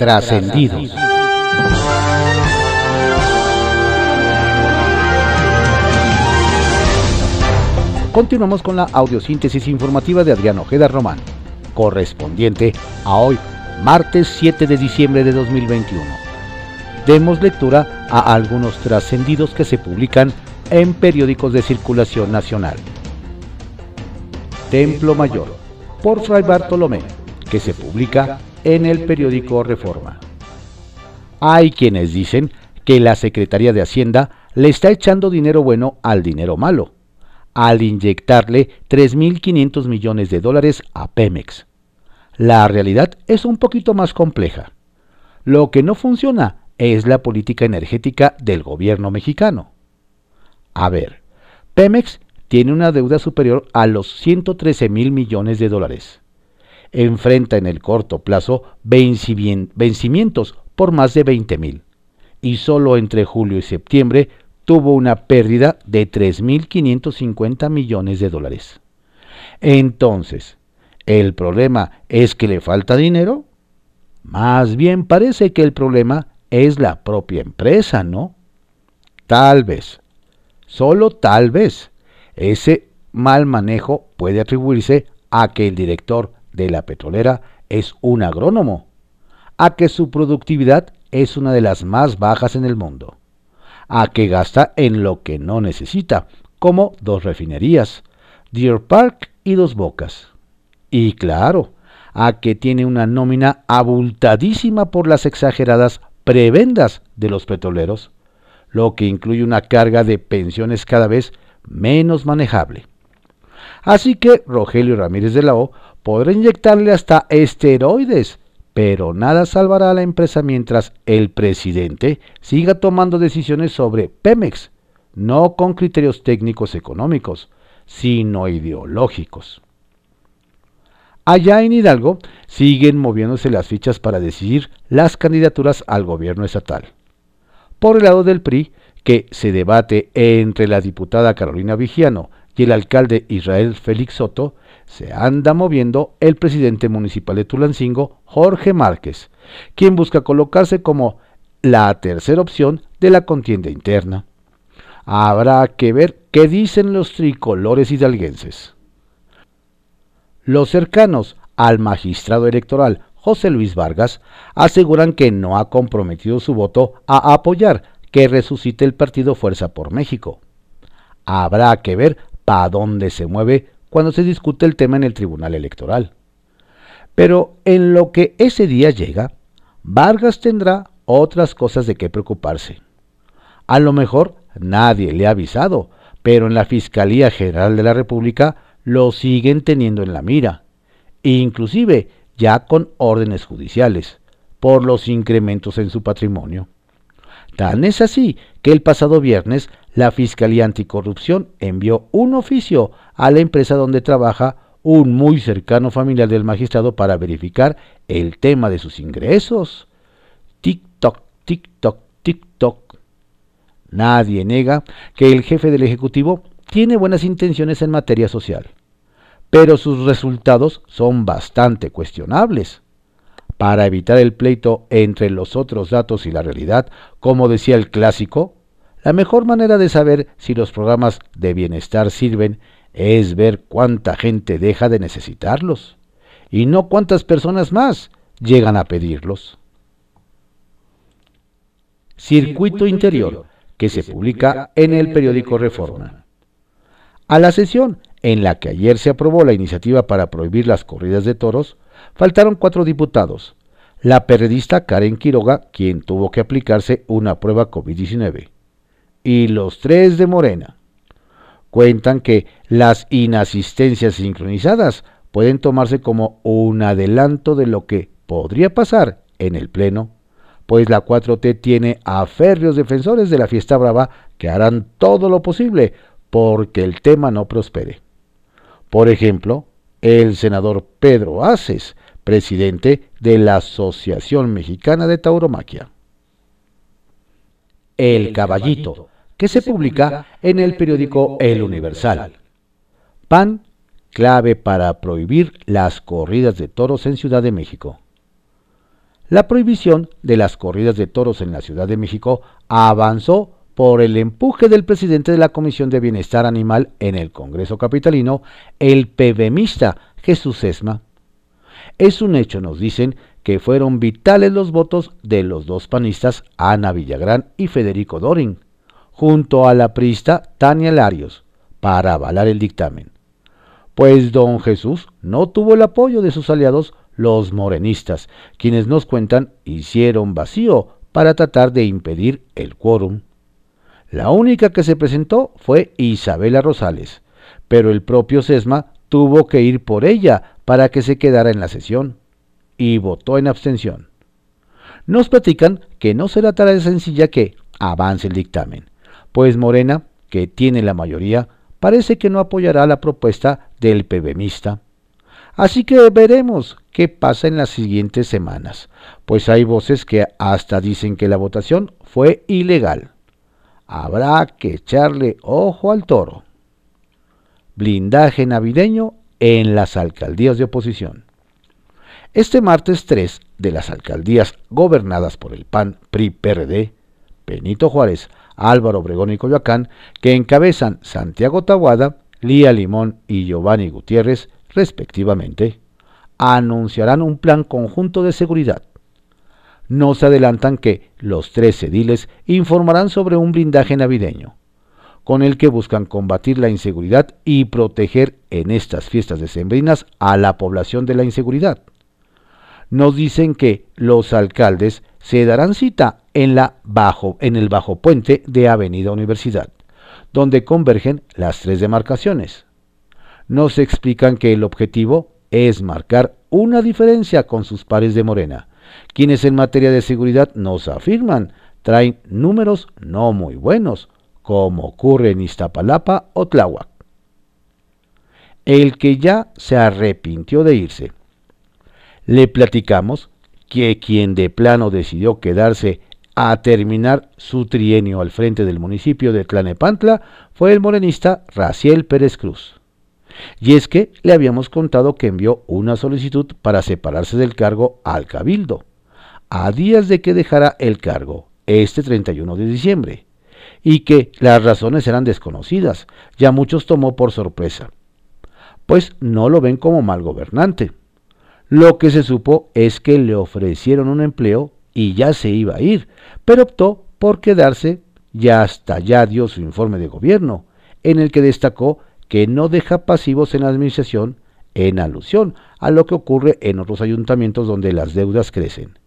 Trascendidos. Continuamos con la audiosíntesis informativa de Adrián Ojeda Román, correspondiente a hoy, martes 7 de diciembre de 2021. Demos lectura a algunos trascendidos que se publican en periódicos de circulación nacional. Templo Mayor, por Fray Bartolomé, que se publica en el periódico Reforma. Hay quienes dicen que la Secretaría de Hacienda le está echando dinero bueno al dinero malo al inyectarle 3.500 millones de dólares a Pemex. La realidad es un poquito más compleja. Lo que no funciona es la política energética del gobierno mexicano. A ver, Pemex tiene una deuda superior a los 113 mil millones de dólares. Enfrenta en el corto plazo vencimientos por más de 20 mil. Y solo entre julio y septiembre tuvo una pérdida de 3.550 millones de dólares. Entonces, ¿el problema es que le falta dinero? Más bien parece que el problema es la propia empresa, ¿no? Tal vez, solo tal vez, ese mal manejo puede atribuirse a que el director de la petrolera es un agrónomo, a que su productividad es una de las más bajas en el mundo a que gasta en lo que no necesita, como dos refinerías, Deer Park y Dos Bocas. Y claro, a que tiene una nómina abultadísima por las exageradas prebendas de los petroleros, lo que incluye una carga de pensiones cada vez menos manejable. Así que Rogelio Ramírez de la O podrá inyectarle hasta esteroides pero nada salvará a la empresa mientras el presidente siga tomando decisiones sobre Pemex, no con criterios técnicos económicos, sino ideológicos. Allá en Hidalgo siguen moviéndose las fichas para decidir las candidaturas al gobierno estatal. Por el lado del PRI, que se debate entre la diputada Carolina Vigiano y el alcalde Israel Félix Soto, se anda moviendo el presidente municipal de Tulancingo, Jorge Márquez, quien busca colocarse como la tercera opción de la contienda interna. Habrá que ver qué dicen los tricolores hidalguenses. Los cercanos al magistrado electoral José Luis Vargas aseguran que no ha comprometido su voto a apoyar que resucite el partido Fuerza por México. Habrá que ver para dónde se mueve cuando se discute el tema en el Tribunal Electoral. Pero en lo que ese día llega, Vargas tendrá otras cosas de qué preocuparse. A lo mejor nadie le ha avisado, pero en la Fiscalía General de la República lo siguen teniendo en la mira, inclusive ya con órdenes judiciales, por los incrementos en su patrimonio. Tan es así que el pasado viernes la Fiscalía Anticorrupción envió un oficio a la empresa donde trabaja un muy cercano familiar del magistrado para verificar el tema de sus ingresos. TikTok, TikTok, TikTok. Nadie niega que el jefe del Ejecutivo tiene buenas intenciones en materia social, pero sus resultados son bastante cuestionables. Para evitar el pleito entre los otros datos y la realidad, como decía el clásico, la mejor manera de saber si los programas de bienestar sirven es ver cuánta gente deja de necesitarlos y no cuántas personas más llegan a pedirlos. Circuito Interior, que se publica en el periódico Reforma. A la sesión en la que ayer se aprobó la iniciativa para prohibir las corridas de toros, faltaron cuatro diputados. La periodista Karen Quiroga, quien tuvo que aplicarse una prueba COVID-19, y los tres de Morena. Cuentan que las inasistencias sincronizadas pueden tomarse como un adelanto de lo que podría pasar en el Pleno, pues la 4T tiene a férreos defensores de la fiesta brava que harán todo lo posible porque el tema no prospere. Por ejemplo, el senador Pedro Aces, presidente de la Asociación Mexicana de Tauromaquia. El Caballito, que se publica en el periódico El Universal. PAN, clave para prohibir las corridas de toros en Ciudad de México. la prohibición de las corridas de toros en la Ciudad de México avanzó por el empuje del presidente de la Comisión de Bienestar Animal en el Congreso Capitalino, el PBMista Jesús Esma. Es un hecho, nos dicen, que fueron vitales los votos de los dos panistas Ana Villagrán y Federico Dorin, junto a la prista Tania Larios, para avalar el dictamen. Pues don Jesús no tuvo el apoyo de sus aliados los morenistas, quienes nos cuentan hicieron vacío para tratar de impedir el quórum. La única que se presentó fue Isabela Rosales, pero el propio Sesma tuvo que ir por ella para que se quedara en la sesión, y votó en abstención. Nos platican que no será tan sencilla que avance el dictamen, pues Morena, que tiene la mayoría, parece que no apoyará la propuesta del PBMista. Así que veremos qué pasa en las siguientes semanas, pues hay voces que hasta dicen que la votación fue ilegal habrá que echarle ojo al toro. Blindaje navideño en las alcaldías de oposición. Este martes 3 de las alcaldías gobernadas por el PAN PRI-PRD, Benito Juárez, Álvaro Obregón y Coyoacán, que encabezan Santiago Tahuada, Lía Limón y Giovanni Gutiérrez, respectivamente, anunciarán un plan conjunto de seguridad nos adelantan que los tres ediles informarán sobre un blindaje navideño, con el que buscan combatir la inseguridad y proteger en estas fiestas decembrinas a la población de la inseguridad. Nos dicen que los alcaldes se darán cita en, la bajo, en el bajo puente de Avenida Universidad, donde convergen las tres demarcaciones. Nos explican que el objetivo es marcar una diferencia con sus pares de Morena, quienes en materia de seguridad nos afirman traen números no muy buenos, como ocurre en Iztapalapa o Tláhuac. El que ya se arrepintió de irse. Le platicamos que quien de plano decidió quedarse a terminar su trienio al frente del municipio de Tlanepantla fue el morenista Raciel Pérez Cruz. Y es que le habíamos contado que envió una solicitud para separarse del cargo al cabildo, a días de que dejara el cargo, este 31 de diciembre, y que las razones eran desconocidas, ya muchos tomó por sorpresa, pues no lo ven como mal gobernante. Lo que se supo es que le ofrecieron un empleo y ya se iba a ir, pero optó por quedarse y hasta ya dio su informe de gobierno, en el que destacó que no deja pasivos en la administración en alusión a lo que ocurre en otros ayuntamientos donde las deudas crecen,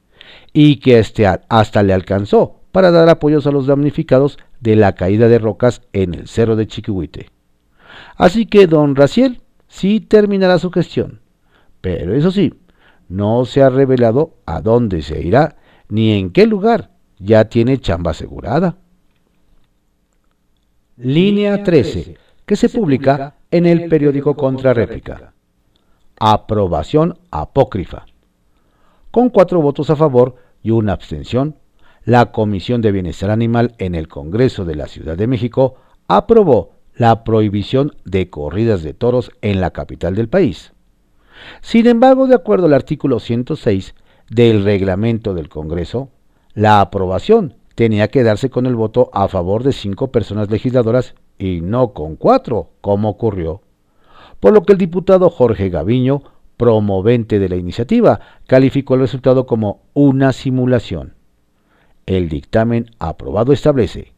y que este hasta le alcanzó para dar apoyos a los damnificados de la caída de rocas en el cerro de Chiquihuite. Así que don Raciel sí terminará su gestión, pero eso sí, no se ha revelado a dónde se irá ni en qué lugar, ya tiene chamba asegurada. Línea 13 que se publica en el periódico Contrarréplica. Aprobación apócrifa. Con cuatro votos a favor y una abstención, la Comisión de Bienestar Animal en el Congreso de la Ciudad de México aprobó la prohibición de corridas de toros en la capital del país. Sin embargo, de acuerdo al artículo 106 del reglamento del Congreso, la aprobación tenía que darse con el voto a favor de cinco personas legisladoras y no con cuatro, como ocurrió. Por lo que el diputado Jorge Gaviño, promovente de la iniciativa, calificó el resultado como una simulación. El dictamen aprobado establece,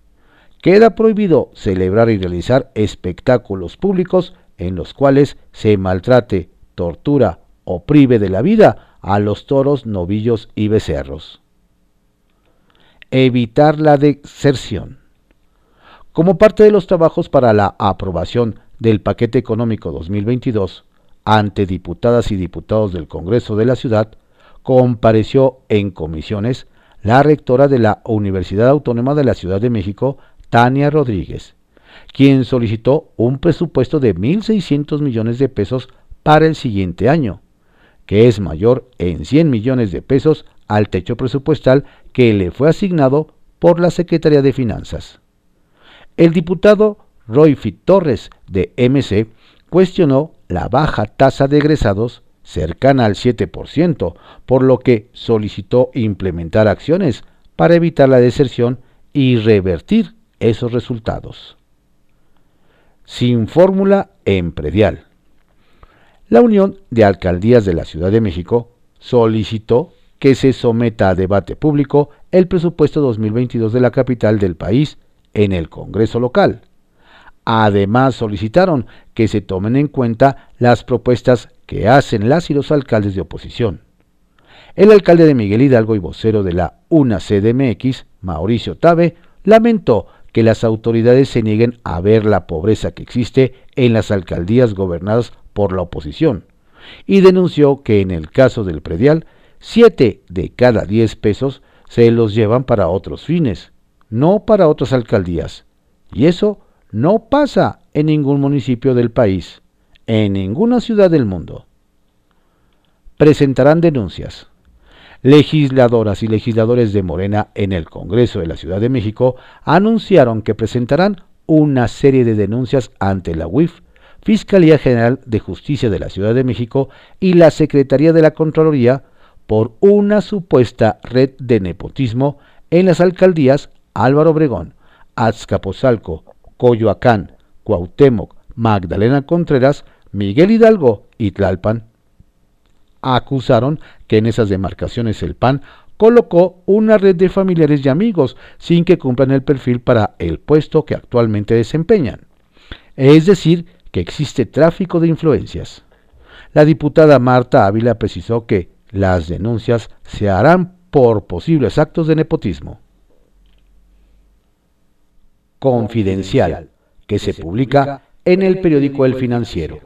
queda prohibido celebrar y realizar espectáculos públicos en los cuales se maltrate, tortura o prive de la vida a los toros, novillos y becerros. Evitar la deserción. Como parte de los trabajos para la aprobación del paquete económico 2022, ante diputadas y diputados del Congreso de la Ciudad, compareció en comisiones la rectora de la Universidad Autónoma de la Ciudad de México, Tania Rodríguez, quien solicitó un presupuesto de 1.600 millones de pesos para el siguiente año, que es mayor en 100 millones de pesos al techo presupuestal que le fue asignado por la Secretaría de Finanzas. El diputado Roy Fit Torres de MC cuestionó la baja tasa de egresados cercana al 7%, por lo que solicitó implementar acciones para evitar la deserción y revertir esos resultados. Sin fórmula en predial. La Unión de Alcaldías de la Ciudad de México solicitó que se someta a debate público el presupuesto 2022 de la capital del país en el Congreso local. Además solicitaron que se tomen en cuenta las propuestas que hacen las y los alcaldes de oposición. El alcalde de Miguel Hidalgo y vocero de la UNA CDMX, Mauricio Tabe, lamentó que las autoridades se nieguen a ver la pobreza que existe en las alcaldías gobernadas por la oposición y denunció que en el caso del predial, 7 de cada 10 pesos se los llevan para otros fines, no para otras alcaldías. Y eso no pasa en ningún municipio del país en ninguna ciudad del mundo. Presentarán denuncias. Legisladoras y legisladores de Morena en el Congreso de la Ciudad de México anunciaron que presentarán una serie de denuncias ante la UIF, Fiscalía General de Justicia de la Ciudad de México y la Secretaría de la Contraloría por una supuesta red de nepotismo en las alcaldías Álvaro Obregón, Azcapotzalco, Coyoacán, Cuauhtémoc, Magdalena Contreras, Miguel Hidalgo y Tlalpan acusaron que en esas demarcaciones el PAN colocó una red de familiares y amigos sin que cumplan el perfil para el puesto que actualmente desempeñan. Es decir, que existe tráfico de influencias. La diputada Marta Ávila precisó que las denuncias se harán por posibles actos de nepotismo. Confidencial, que se publica en el periódico El Financiero.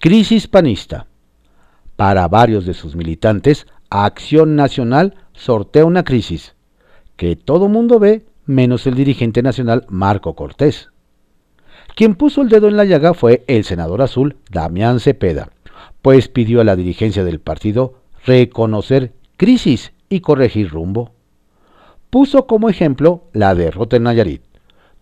Crisis panista. Para varios de sus militantes, Acción Nacional sortea una crisis que todo mundo ve menos el dirigente nacional Marco Cortés. Quien puso el dedo en la llaga fue el senador azul Damián Cepeda, pues pidió a la dirigencia del partido reconocer crisis y corregir rumbo. Puso como ejemplo la derrota en Nayarit,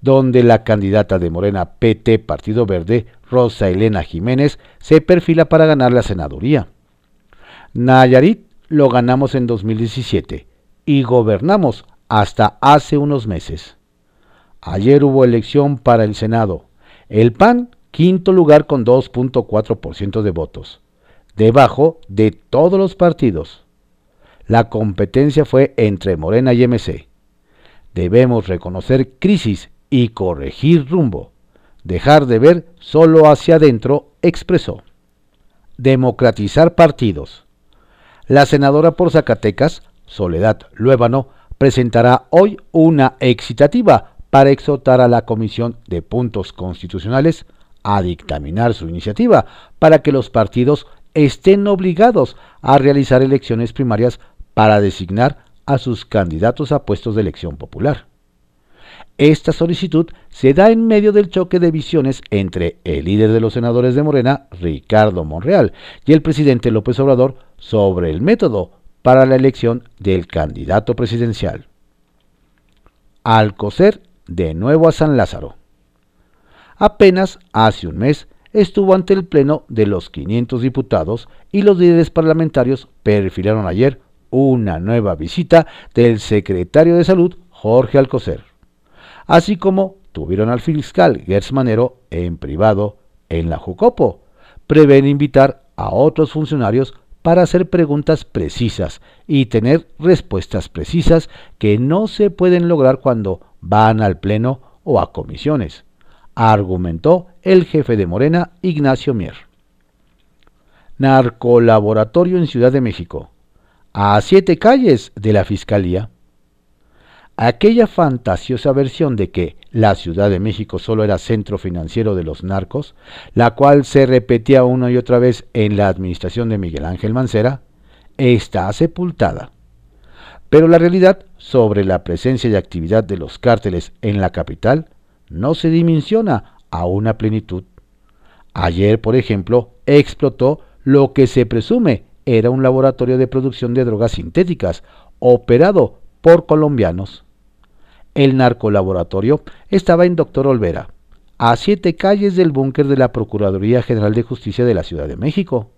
donde la candidata de Morena PT Partido Verde, Rosa Elena Jiménez, se perfila para ganar la senaduría. Nayarit lo ganamos en 2017 y gobernamos hasta hace unos meses. Ayer hubo elección para el Senado. El PAN, quinto lugar con 2.4% de votos, debajo de todos los partidos. La competencia fue entre Morena y MC. Debemos reconocer crisis y corregir rumbo. Dejar de ver solo hacia adentro, expresó. Democratizar partidos. La senadora por Zacatecas, Soledad Luébano, presentará hoy una excitativa para exhortar a la Comisión de Puntos Constitucionales a dictaminar su iniciativa para que los partidos estén obligados a realizar elecciones primarias para designar a sus candidatos a puestos de elección popular. Esta solicitud se da en medio del choque de visiones entre el líder de los senadores de Morena, Ricardo Monreal, y el presidente López Obrador sobre el método para la elección del candidato presidencial. Alcocer de nuevo a San Lázaro. Apenas hace un mes estuvo ante el Pleno de los 500 diputados y los líderes parlamentarios perfilaron ayer una nueva visita del secretario de Salud, Jorge Alcocer así como tuvieron al fiscal Gers Manero en privado en la Jucopo. Prevén invitar a otros funcionarios para hacer preguntas precisas y tener respuestas precisas que no se pueden lograr cuando van al Pleno o a comisiones, argumentó el jefe de Morena, Ignacio Mier. Narcolaboratorio en Ciudad de México. A siete calles de la Fiscalía aquella fantasiosa versión de que la Ciudad de México solo era centro financiero de los narcos, la cual se repetía una y otra vez en la administración de Miguel Ángel Mancera, está sepultada. Pero la realidad sobre la presencia y actividad de los cárteles en la capital no se dimensiona a una plenitud. Ayer, por ejemplo, explotó lo que se presume era un laboratorio de producción de drogas sintéticas, operado por colombianos. El narcolaboratorio estaba en Doctor Olvera, a siete calles del búnker de la Procuraduría General de Justicia de la Ciudad de México.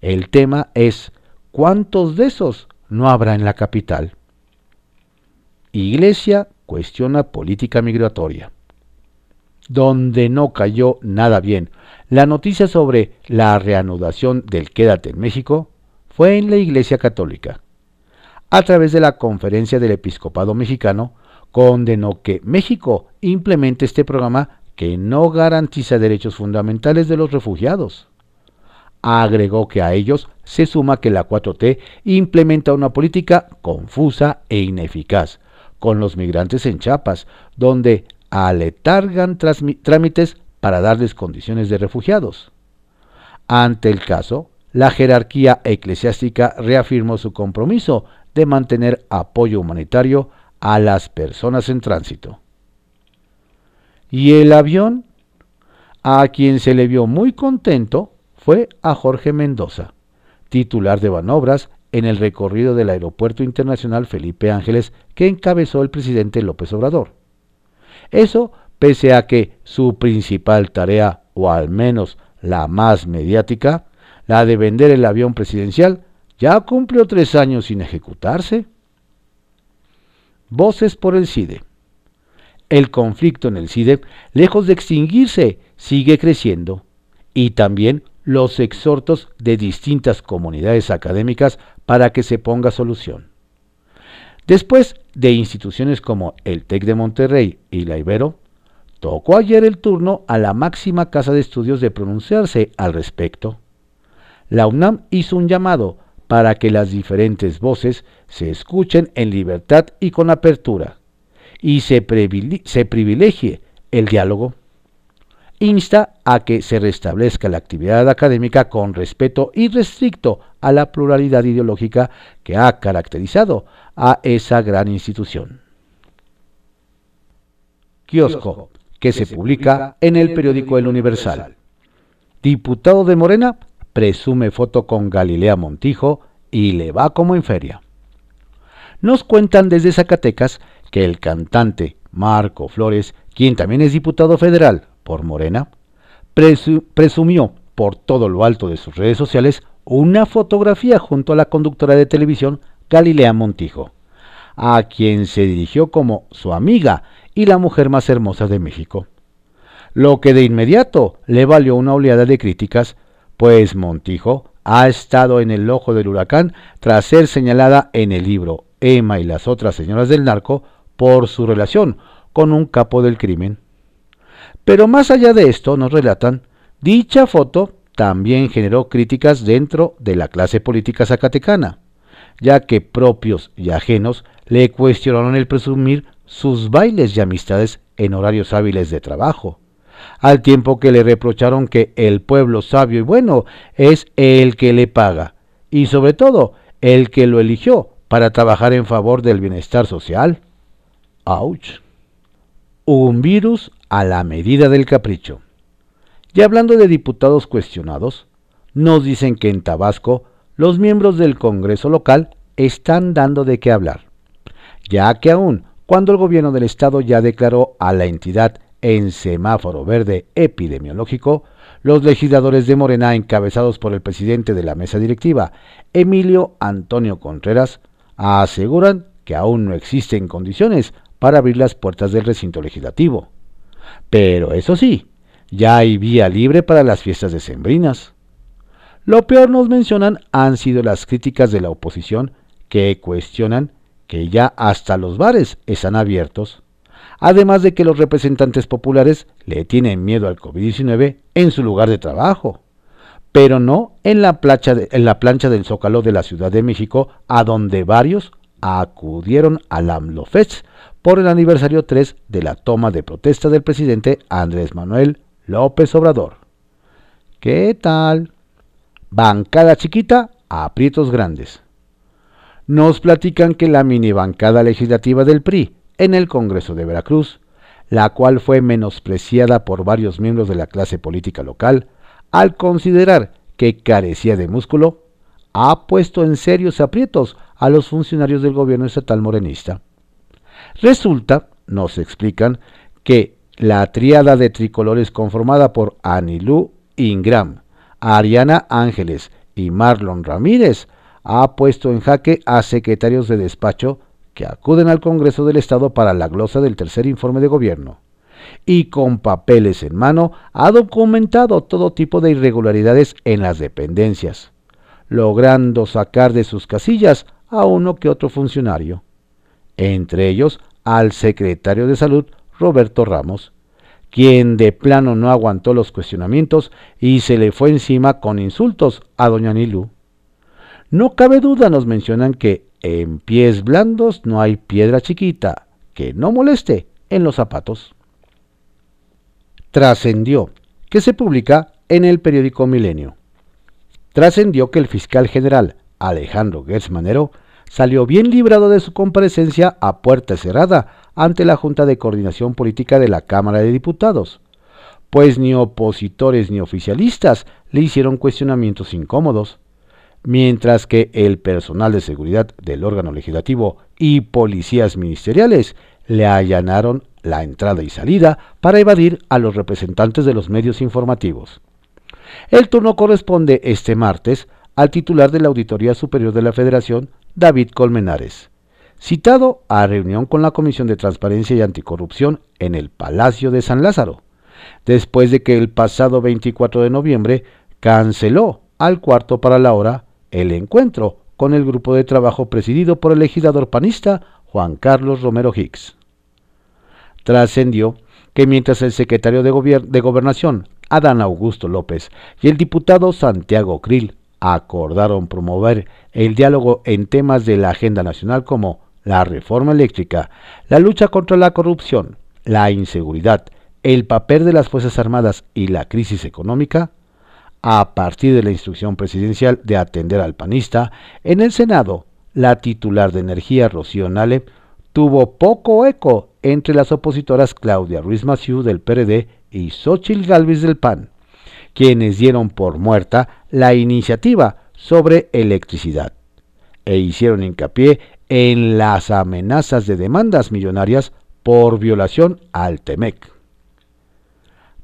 El tema es ¿cuántos de esos no habrá en la capital? Iglesia cuestiona política migratoria. Donde no cayó nada bien la noticia sobre la reanudación del Quédate en México fue en la Iglesia Católica. A través de la Conferencia del Episcopado Mexicano, condenó que México implemente este programa que no garantiza derechos fundamentales de los refugiados. Agregó que a ellos se suma que la 4T implementa una política confusa e ineficaz con los migrantes en Chiapas, donde aletargan trámites para darles condiciones de refugiados. Ante el caso, la jerarquía eclesiástica reafirmó su compromiso de mantener apoyo humanitario a las personas en tránsito. Y el avión, a quien se le vio muy contento, fue a Jorge Mendoza, titular de Banobras en el recorrido del Aeropuerto Internacional Felipe Ángeles que encabezó el presidente López Obrador. Eso pese a que su principal tarea, o al menos la más mediática, la de vender el avión presidencial, ya cumplió tres años sin ejecutarse. Voces por el CIDE. El conflicto en el CIDE, lejos de extinguirse, sigue creciendo, y también los exhortos de distintas comunidades académicas para que se ponga solución. Después de instituciones como el TEC de Monterrey y la Ibero, tocó ayer el turno a la máxima casa de estudios de pronunciarse al respecto la UNAM hizo un llamado para que las diferentes voces se escuchen en libertad y con apertura, y se, privilegie el diálogo. Insta a que se restablezca la actividad académica con respeto irrestricto a la pluralidad ideológica que ha caracterizado a esa gran institución. Kiosco, que se publica en el periódico El Universal. Diputado de Morena presume foto con Galilea Montijo y le va como en feria. Nos cuentan desde Zacatecas que el cantante Marco Flores, quien también es diputado federal por Morena, presumió por todo lo alto de sus redes sociales una fotografía junto a la conductora de televisión Galilea Montijo, a quien se dirigió como su amiga y la mujer más hermosa de México. Lo que de inmediato le valió una oleada de críticas pues Montijo ha estado en el ojo del huracán tras ser señalada en el libro Emma y las otras señoras del narco por su relación con un capo del crimen. Pero más allá de esto, nos relatan, dicha foto también generó críticas dentro de la clase política zacatecana, ya que propios y ajenos le cuestionaron el presumir sus bailes y amistades en horarios hábiles de trabajo, al tiempo que le reprocharon que el pueblo sabio y bueno es el que le paga, y sobre todo el que lo eligió para trabajar en favor del bienestar social. ¡Auch! Un virus a la medida del capricho. Y hablando de diputados cuestionados, nos dicen que en Tabasco los miembros del Congreso local están dando de qué hablar, ya que aún cuando el gobierno del estado ya declaró a la entidad en semáforo verde epidemiológico, los legisladores de Morena, encabezados por el presidente de la mesa directiva, Emilio Antonio Contreras, aseguran que aún no existen condiciones para abrir las puertas del recinto legislativo. Pero eso sí, ya hay vía libre para las fiestas decembrinas. Lo peor nos mencionan han sido las críticas de la oposición que cuestionan que ya hasta los bares están abiertos además de que los representantes populares le tienen miedo al COVID-19 en su lugar de trabajo, pero no en la, plancha del Zócalo de la Ciudad de México, a donde varios acudieron al AMLOFEST por el aniversario 3 de la toma de protesta del presidente Andrés Manuel López Obrador. ¿Qué tal? Bancada chiquita, aprietos grandes. Nos platican que la mini bancada legislativa del PRI en el Congreso de Veracruz, la cual fue menospreciada por varios miembros de la clase política local al considerar que carecía de músculo, ha puesto en serios aprietos a los funcionarios del gobierno estatal morenista. Resulta, nos explican, que la triada de tricolores conformada por Anilú Ingram, Ariana Ángeles y Marlon Ramírez ha puesto en jaque a secretarios de despacho que acuden al Congreso del Estado para la glosa del tercer informe de gobierno y con papeles en mano ha documentado todo tipo de irregularidades en las dependencias, logrando sacar de sus casillas a uno que otro funcionario, entre ellos al secretario de Salud Roberto Ramos, quien de plano no aguantó los cuestionamientos y se le fue encima con insultos a doña Nilú. No cabe duda, nos mencionan que en pies blandos no hay piedra chiquita que no moleste en los zapatos. Trascendió, que se publica en el periódico Milenio. Trascendió que el fiscal general Alejandro Gersmanero salió bien librado de su comparecencia a puerta cerrada ante la Junta de Coordinación Política de la Cámara de Diputados, pues ni opositores ni oficialistas le hicieron cuestionamientos incómodos, mientras que el personal de seguridad del órgano legislativo y policías ministeriales le allanaron la entrada y salida para evadir a los representantes de los medios informativos. El turno corresponde este martes al titular de la Auditoría Superior de la Federación, David Colmenares, citado a reunión con la Comisión de Transparencia y Anticorrupción en el Palacio de San Lázaro, después de que el pasado 24 de noviembre canceló al cuarto para la hora el encuentro con el grupo de trabajo presidido por el legislador panista Juan Carlos Romero Hicks. Trascendió que mientras el secretario de, Gobernación, Adán Augusto López, y el diputado Santiago Krill acordaron promover el diálogo en temas de la agenda nacional como la reforma eléctrica, la lucha contra la corrupción, la inseguridad, el papel de las Fuerzas Armadas y la crisis económica, a partir de la instrucción presidencial de atender al panista, en el Senado, la titular de energía Rocío Nale tuvo poco eco entre las opositoras Claudia Ruiz Maciú del PRD y Xochil Gálvez del PAN quienes dieron por muerta la iniciativa sobre electricidad e hicieron hincapié en las amenazas de demandas millonarias por violación al TEMEC.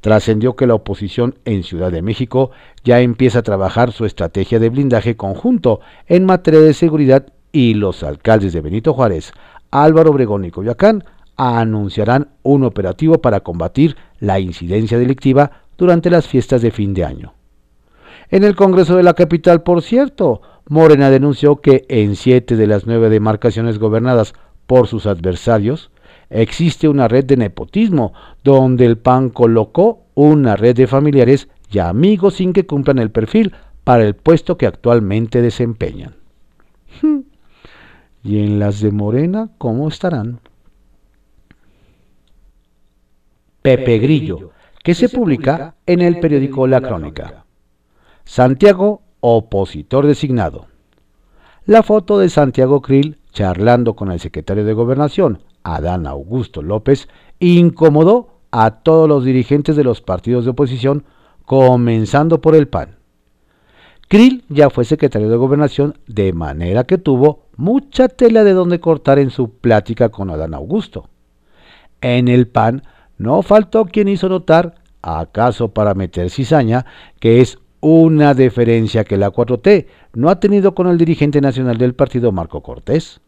Trascendió que la oposición en Ciudad de México ya empieza a trabajar su estrategia de blindaje conjunto en materia de seguridad y los alcaldes de Benito Juárez, Álvaro Obregón y Coyoacán anunciarán un operativo para combatir la incidencia delictiva durante las fiestas de fin de año. En el Congreso de la capital, por cierto, Morena denunció que en siete de las nueve demarcaciones gobernadas por sus adversarios, existe una red de nepotismo, donde el PAN colocó una red de familiares y amigos sin que cumplan el perfil para el puesto que actualmente desempeñan. ¿Y en las de Morena cómo estarán? Pepe Grillo que se publica en el periódico La Crónica. Santiago, opositor designado. La foto de Santiago Krill charlando con el secretario de Gobernación, Adán Augusto López, incomodó a todos los dirigentes de los partidos de oposición, comenzando por el PAN. Krill ya fue secretario de Gobernación, de manera que tuvo mucha tela de donde cortar en su plática con Adán Augusto. En el PAN no faltó quien hizo notar, acaso para meter cizaña, que es una deferencia que la 4T no ha tenido con el dirigente nacional del partido Marco Cortés.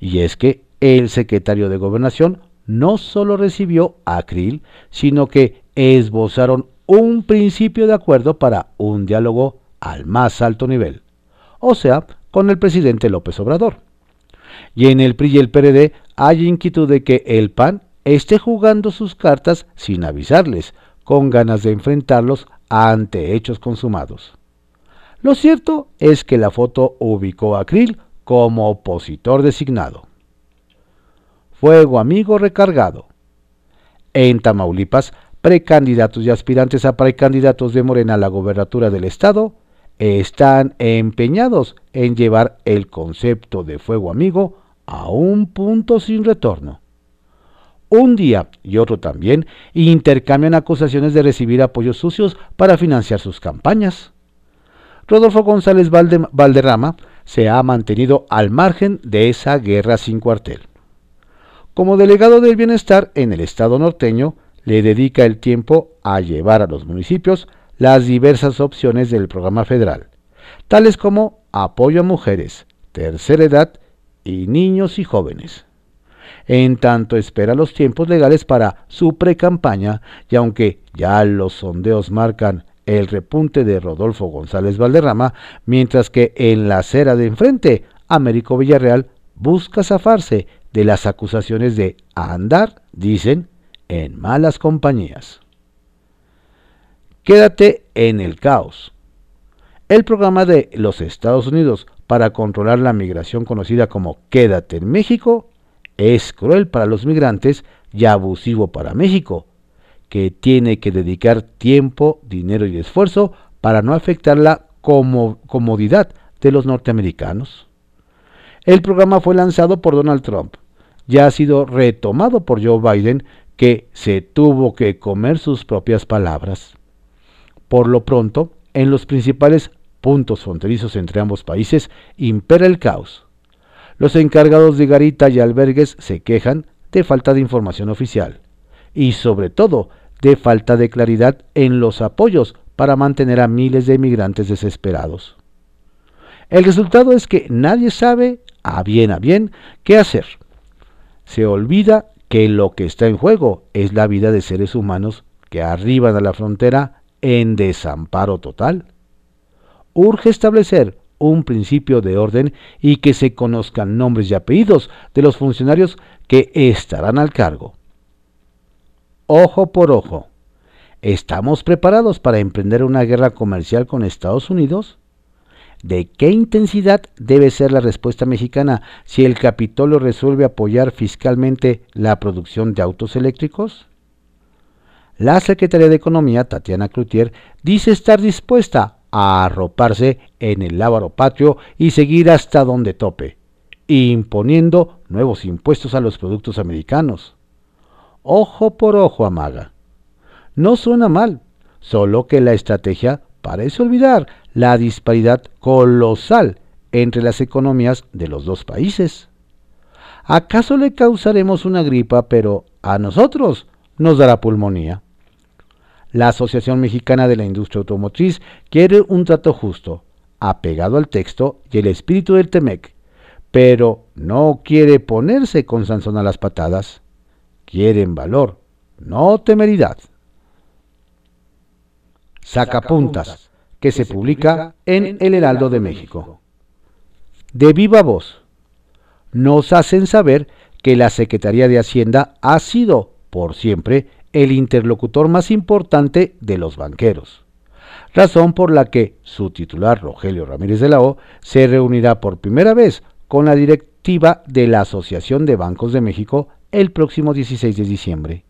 Y es que el secretario de Gobernación no solo recibió a Krill, sino que esbozaron un principio de acuerdo para un diálogo al más alto nivel, o sea, con el presidente López Obrador. Y en el PRI y el PRD hay inquietud de que el PAN esté jugando sus cartas sin avisarles, con ganas de enfrentarlos ante hechos consumados. Lo cierto es que la foto ubicó a Krill como opositor designado. Fuego amigo recargado. En Tamaulipas, precandidatos y aspirantes a precandidatos de Morena a la gobernatura del estado están empeñados en llevar el concepto de fuego amigo a un punto sin retorno un día y otro también intercambian acusaciones de recibir apoyos sucios para financiar sus campañas. Rodolfo González Valderrama se ha mantenido al margen de esa guerra sin cuartel. Como delegado del bienestar en el estado norteño, le dedica el tiempo a llevar a los municipios las diversas opciones del programa federal, tales como apoyo a mujeres, tercera edad y niños y jóvenes. En tanto espera los tiempos legales para su pre-campaña y aunque ya los sondeos marcan el repunte de Rodolfo González Valderrama, mientras que en la acera de enfrente, Américo Villarreal busca zafarse de las acusaciones de andar, dicen, en malas compañías. Quédate en el caos. El programa de los Estados Unidos para controlar la migración conocida como Quédate en México es cruel para los migrantes y abusivo para México, que tiene que dedicar tiempo, dinero y esfuerzo para no afectar la comodidad de los norteamericanos. El programa fue lanzado por Donald Trump, ya ha sido retomado por Joe Biden, que se tuvo que comer sus propias palabras. Por lo pronto, en los principales puntos fronterizos entre ambos países impera el caos. Los encargados de garita y albergues se quejan de falta de información oficial y sobre todo de falta de claridad en los apoyos para mantener a miles de migrantes desesperados. El resultado es que nadie sabe, a bien a bien, qué hacer. Se olvida que lo que está en juego es la vida de seres humanos que arriban a la frontera en desamparo total. Urge establecer un principio de orden y que se conozcan nombres y apellidos de los funcionarios que estarán al cargo ojo por ojo. ¿Estamos preparados para emprender una guerra comercial con Estados Unidos? ¿De qué intensidad debe ser la respuesta mexicana si el Capitolio resuelve apoyar fiscalmente la producción de autos eléctricos? La Secretaría de Economía, Tatiana Cloutier, dice estar dispuesta a arroparse en el lábaro patrio y seguir hasta donde tope, imponiendo nuevos impuestos a los productos americanos ojo por ojo amaga. No suena mal, solo que la estrategia parece olvidar la disparidad colosal entre las economías de los dos países. ¿Acaso le causaremos una gripa, pero a nosotros nos dará pulmonía? La Asociación Mexicana de la Industria Automotriz quiere un trato justo, apegado al texto y el espíritu del TEMEC, pero no quiere ponerse con Sansón a las patadas quieren valor, no temeridad. Sacapuntas, que se publica en El Heraldo de México. De viva voz, nos hacen saber que la Secretaría de Hacienda ha sido, por siempre, el interlocutor más importante de los banqueros, razón por la que su titular, Rogelio Ramírez de la O, se reunirá por primera vez con la directiva de la Asociación de Bancos de México el próximo 16 de diciembre.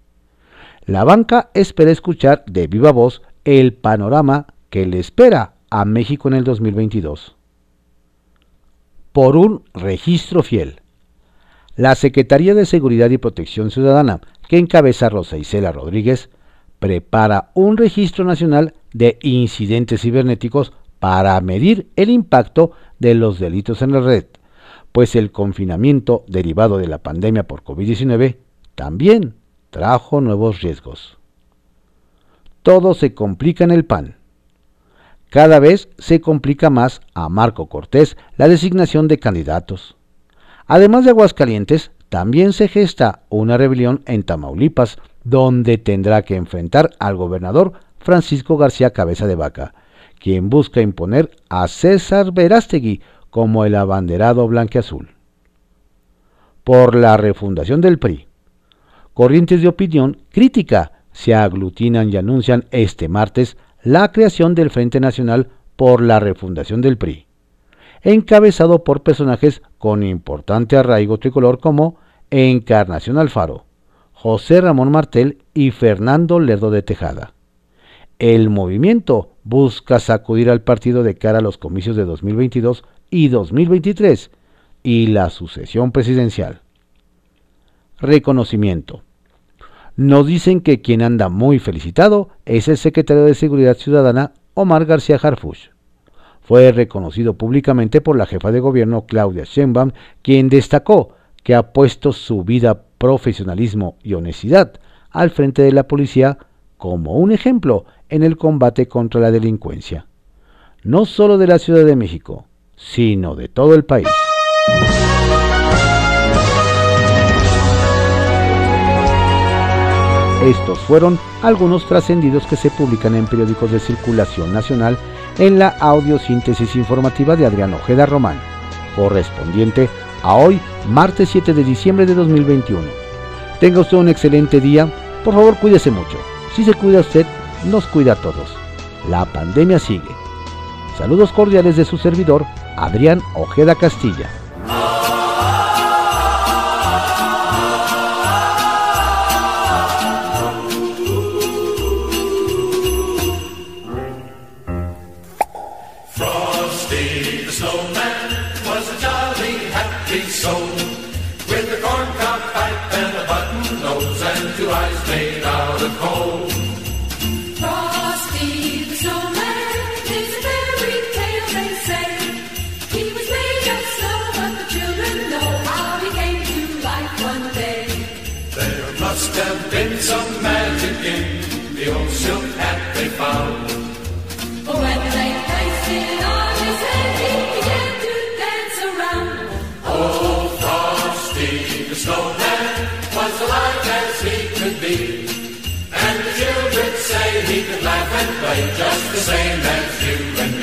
La banca espera escuchar de viva voz el panorama que le espera a México en el 2022. Por un registro fiel. La Secretaría de Seguridad y Protección Ciudadana, que encabeza Rosa Isela Rodríguez, prepara un registro nacional de incidentes cibernéticos para medir el impacto de los delitos en la red pues el confinamiento derivado de la pandemia por COVID-19 también trajo nuevos riesgos. Todo se complica en el PAN. Cada vez se complica más a Marco Cortés la designación de candidatos. Además de Aguascalientes, también se gesta una rebelión en Tamaulipas, donde tendrá que enfrentar al gobernador Francisco García Cabeza de Vaca, quien busca imponer a César Verástegui como el abanderado blanqueazul. Por la refundación del PRI. Corrientes de opinión crítica se aglutinan y anuncian este martes la creación del Frente Nacional por la refundación del PRI, encabezado por personajes con importante arraigo tricolor como Encarnación Alfaro, José Ramón Martel y Fernando Lerdo de Tejada. El movimiento busca sacudir al partido de cara a los comicios de 2022 y 2023 y la sucesión presidencial. Reconocimiento. Nos dicen que quien anda muy felicitado es el secretario de Seguridad Ciudadana Omar García Harfuch. Fue reconocido públicamente por la jefa de gobierno Claudia Sheinbaum, quien destacó que ha puesto su vida, profesionalismo y honestidad al frente de la policía como un ejemplo en el combate contra la delincuencia no solo de la Ciudad de México, sino de todo el país. Estos fueron algunos trascendidos que se publican en periódicos de circulación nacional en la audiosíntesis informativa de Adrián Ojeda Román, correspondiente a hoy, martes 7 de diciembre de 2021. Tenga usted un excelente día, por favor cuídese mucho. Si se cuida usted, nos cuida a todos. La pandemia sigue. Saludos cordiales de su servidor, Adrián Ojeda Castilla. Some magic in the old silk hat they found. When they placed it on his head, he began to dance around. Old Frosty the snowman was alive as he could be. And the children say he could laugh and play just the same as you and me.